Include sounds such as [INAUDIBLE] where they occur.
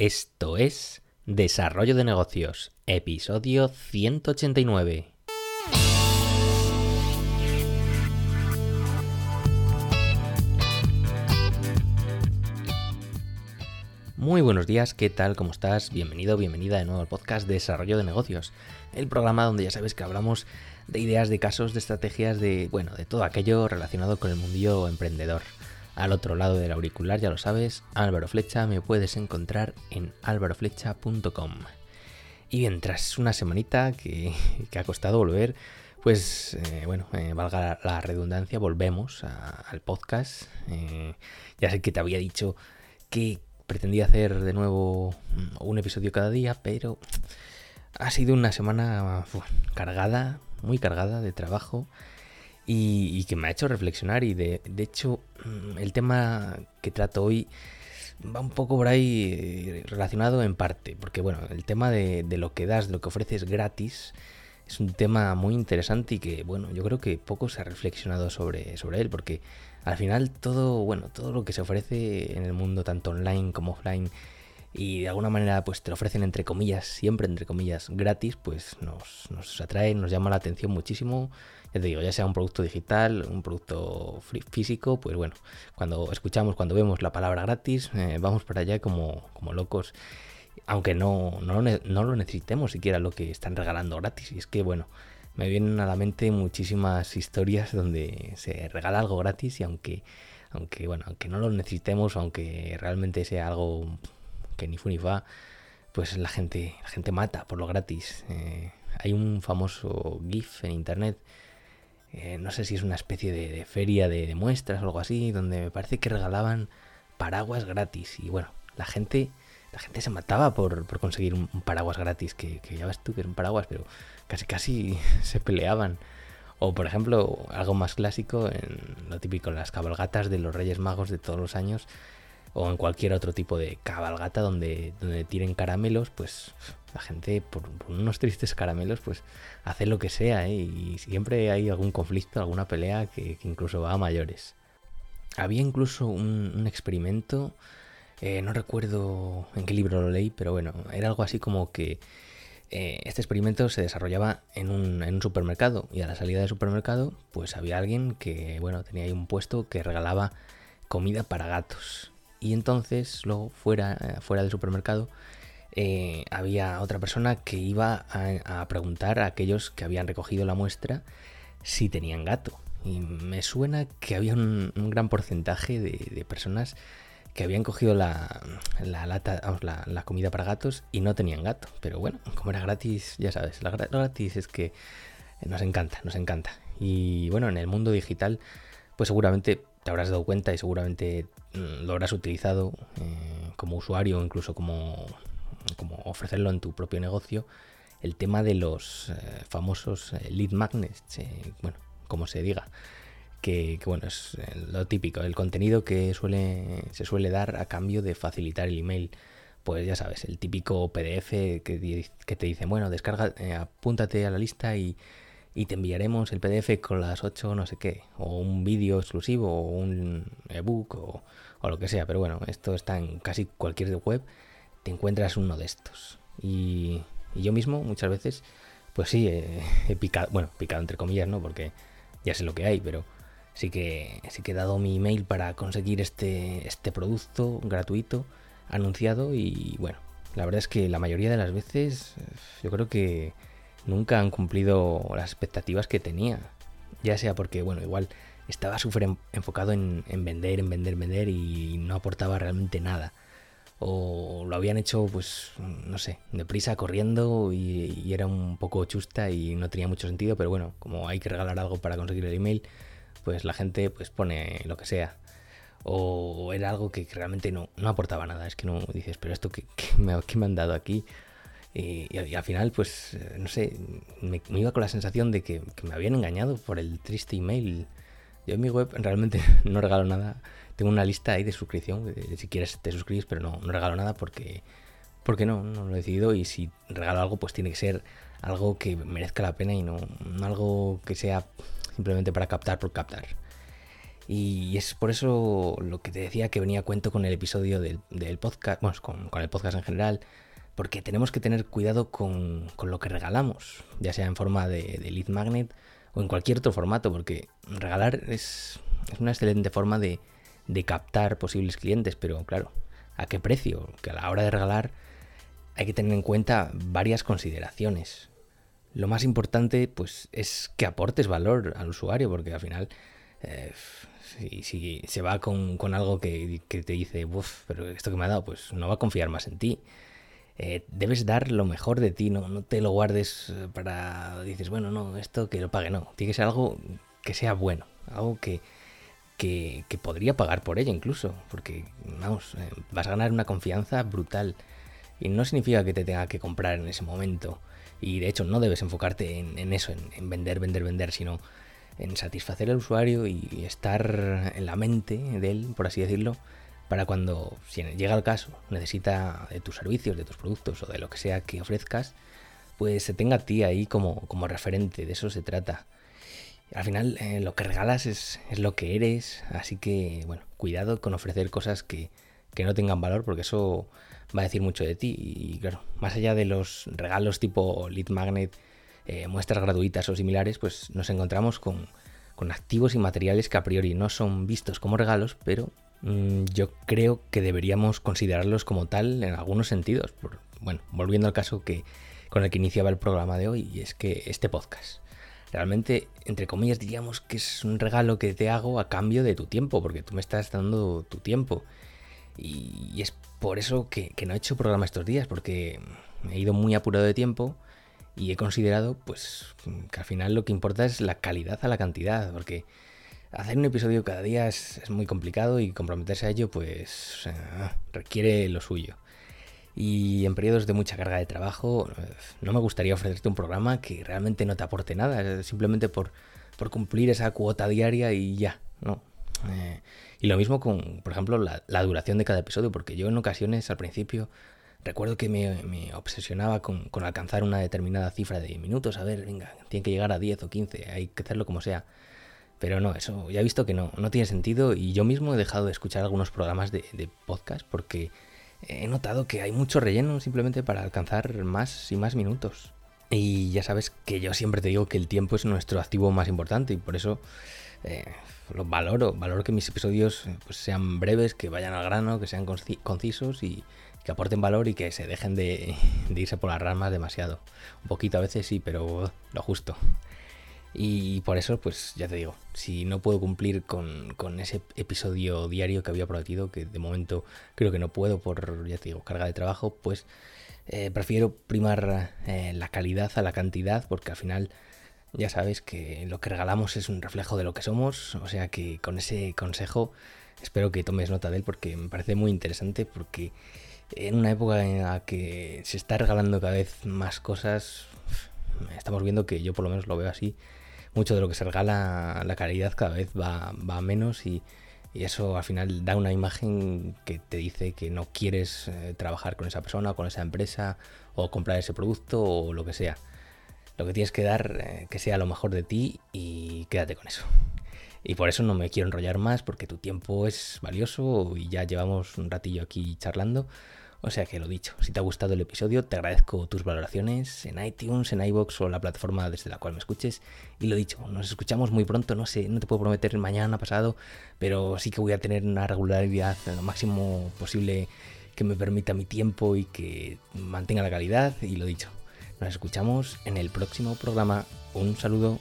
Esto es Desarrollo de Negocios, episodio 189. Muy buenos días, ¿qué tal? ¿Cómo estás? Bienvenido, bienvenida de nuevo al podcast Desarrollo de Negocios, el programa donde ya sabes que hablamos de ideas, de casos, de estrategias, de, bueno, de todo aquello relacionado con el mundillo emprendedor. Al otro lado del auricular, ya lo sabes, Álvaro Flecha, me puedes encontrar en álvaroflecha.com. Y bien, tras una semanita que, ha costado volver, pues eh, bueno, eh, valga la, redundancia, volvemos al podcast. Eh, ya sé que te había dicho que pretendía hacer de nuevo un episodio cada día, pero ha sido una semana cargada, muy cargada de trabajo y, que me ha hecho reflexionar y de, hecho mm, el tema que trato hoy va un poco por ahí relacionado en parte, porque bueno, el tema de, lo que das, de lo que ofreces gratis, es un tema muy interesante y que bueno, yo creo que poco se ha reflexionado sobre, sobre él, porque al final todo, bueno, todo lo que se ofrece en el mundo, tanto online como offline, y de alguna manera pues te lo ofrecen entre comillas, siempre entre comillas, gratis, pues nos, nos atrae, nos llama la atención muchísimo. Ya te digo, ya sea un producto digital, un producto físico, pues bueno, cuando escuchamos, cuando vemos la palabra gratis, eh, vamos para allá como, como locos aunque no, no, no, lo necesitemos siquiera lo que están regalando gratis. Y es que, bueno, me vienen a la mente muchísimas historias donde se regala algo gratis y aunque, aunque, bueno, aunque no lo necesitemos, aunque realmente sea algo que ni fu ni fa, pues la gente, la gente mata por lo gratis. Eh, hay un famoso GIF en internet, eh, no sé si es una especie de, feria de, muestras o algo así, donde me parece que regalaban paraguas gratis. Y bueno, la gente la gente se mataba por, conseguir un, paraguas gratis, que, ya ves tú que es un paraguas, pero casi casi [LAUGHS] se peleaban. O por ejemplo, algo más clásico, en lo típico, en las cabalgatas de los Reyes Magos de todos los años, o en cualquier otro tipo de cabalgata donde, donde caramelos, pues la gente por, unos tristes caramelos pues hace lo que sea ¿eh? y siempre hay algún conflicto, alguna pelea que, incluso va a mayores. Había incluso un experimento eh, no recuerdo en qué libro lo leí, pero bueno, era algo así como que eh, este experimento se desarrollaba en un, en un, supermercado y a la salida del supermercado pues había alguien que, bueno, tenía ahí un puesto que regalaba comida para gatos. Y entonces luego fuera, fuera del supermercado había otra persona que iba a, preguntar a aquellos que habían recogido la muestra si tenían gato. Y me suena que había un, gran porcentaje de personas que habían cogido la, lata, vamos, la, comida para gatos y no tenían gato. Pero bueno, como era gratis, ya sabes, la gratis es que nos encanta, nos encanta. Y bueno, en el mundo digital, pues seguramente te habrás dado cuenta y seguramente mm, lo habrás utilizado eh, como usuario o incluso como, como ofrecerlo en tu propio negocio. El tema de los eh, famosos eh, lead magnets, bueno, como se diga que, bueno, es lo típico, el contenido que suele, se suele dar a cambio de facilitar el email. Pues ya sabes, el típico PDF que, te dice, bueno, descarga, eh, apúntate a la lista y, te enviaremos el PDF con las 8 no sé qué, o un vídeo exclusivo, o un ebook, o, o lo que sea. Pero bueno, esto está en casi cualquier web, encuentras uno de estos. Y, yo mismo muchas veces, pues sí, he picado, bueno, picado entre comillas, ¿no? Porque ya sé lo que hay, pero Así que, sí que he dado mi email para conseguir este, este producto gratuito anunciado y bueno, la verdad es que la mayoría de las veces yo creo que nunca han cumplido las expectativas que tenía. Ya sea porque, bueno, igual estaba súper enfocado en, vender, en vender, vender y no aportaba realmente nada. O lo habían hecho, pues, no sé, deprisa, corriendo y, y era un poco chusta y no tenía mucho sentido, pero bueno, como hay que regalar algo para conseguir el email, pues la gente pues pone lo que sea. O era algo que realmente no, no aportaba nada. Es que no dices, pero esto que, me, han dado aquí. Y, al final, pues, no sé, me, iba con la sensación de que, me habían engañado por el triste email. Yo en mi web realmente [LAUGHS] no regalo nada. Tengo una lista ahí de suscripción. si quieres te suscribes, pero no, regalo nada porque, porque no, no lo he decidido. Y si regalo algo, pues tiene que ser algo que merezca la pena y no, no algo que sea simplemente para captar por captar. Y es por eso lo que te decía que venía a cuento con el episodio del, podcast, bueno, con, el podcast en general, porque tenemos que tener cuidado con, lo que regalamos, ya sea en forma de, lead magnet o en cualquier otro formato, porque regalar es, es una excelente forma de, de captar posibles clientes, pero claro, ¿a qué precio? Que a la hora de regalar hay que tener en cuenta varias consideraciones. Lo más importante, pues, es que aportes valor al usuario, porque al final eh, si, se va con, algo que, te dice, uff, pero esto que me ha dado, pues no va a confiar más en ti. Eh, debes dar lo mejor de ti, no, no te lo guardes eh, para, dices, bueno, no, esto que lo pague, no. Tiene que ser algo que sea bueno, algo que, que, podría pagar por ella incluso, porque, vamos, vas a ganar una confianza brutal. Y no significa que te tenga que comprar en ese momento. Y de hecho no debes enfocarte en, eso, en, vender, vender, vender, sino en satisfacer al usuario y estar en la mente de él, por así decirlo, para cuando, si llega el caso, necesita de tus servicios, de tus productos o de lo que sea que ofrezcas, pues se tenga a ti ahí como, como referente, de eso se trata. Al final eh, lo que regalas es, es, lo que eres, así que bueno, cuidado con ofrecer cosas que, que no tengan valor porque eso va a decir mucho de ti. Y claro, más allá de los regalos tipo lead magnet eh, muestras gratuitas o similares, pues nos encontramos con, activos y materiales que a priori no son vistos como regalos, pero yo creo que deberíamos considerarlos como tal en algunos sentidos. bueno, volviendo al caso que, con el que iniciaba el programa de hoy, y es que este podcast. Realmente, entre comillas, diríamos que es un regalo que te hago a cambio de tu tiempo, porque tú me estás dando tu tiempo. Y, es por eso que, que, no he hecho programa estos días, porque he ido muy apurado de tiempo y he considerado pues que al final lo que importa es la calidad a la cantidad, porque hacer un episodio cada día es, muy complicado y comprometerse a ello pues requiere lo suyo. Y en periodos de mucha carga de trabajo eh, no me gustaría ofrecerte un programa que realmente no te aporte nada, simplemente por, por cumplir esa cuota diaria y ya, ¿no? Eh, y lo mismo con, por ejemplo, la, duración de cada episodio, porque yo en ocasiones al principio Recuerdo que me, obsesionaba con, alcanzar una determinada cifra de minutos. A ver, venga, tiene que llegar a 10 o 15, hay que hacerlo como sea. Pero no, eso ya he visto que no, no tiene sentido y yo mismo he dejado de escuchar algunos programas de, podcast porque he notado que hay mucho relleno simplemente para alcanzar más y más minutos. Y ya sabes que yo siempre te digo que el tiempo es nuestro activo más importante y por eso eh, lo valoro, valoro que mis episodios pues, sean breves, que vayan al grano, que sean concisos y, que aporten valor y que se dejen [LAUGHS] de, irse por las ramas demasiado. Un poquito a veces sí, pero lo justo. Y por eso, pues ya te digo, si no puedo cumplir con, ese episodio diario que había prometido, que de momento creo que no puedo por, ya te digo, carga de trabajo, pues eh, prefiero primar eh, la calidad a la cantidad, porque al final ya sabes que lo que regalamos es un reflejo de lo que somos, o sea que con ese consejo espero que tomes nota de él porque me parece muy interesante, porque en una época en la que se está regalando cada vez más cosas, estamos viendo que yo por lo menos lo veo así, mucho de lo que se regala, la calidad cada vez va, va menos y, eso al final da una imagen que te dice que no quieres eh, trabajar con esa persona, con esa empresa, o comprar ese producto o lo que sea. Lo que tienes que dar, eh, que sea lo mejor de ti y quédate con eso. Y por eso no me quiero enrollar más, porque tu tiempo es valioso y ya llevamos un ratillo aquí charlando. O sea que lo dicho, si te ha gustado el episodio, te agradezco tus valoraciones en iTunes, en iBox o la plataforma desde la cual me escuches. Y lo dicho, nos escuchamos muy pronto, no sé, no te puedo prometer mañana, pasado, pero sí que voy a tener una regularidad lo máximo posible que me permita mi tiempo y que mantenga la calidad. Y lo dicho, nos escuchamos en el próximo programa. Un saludo.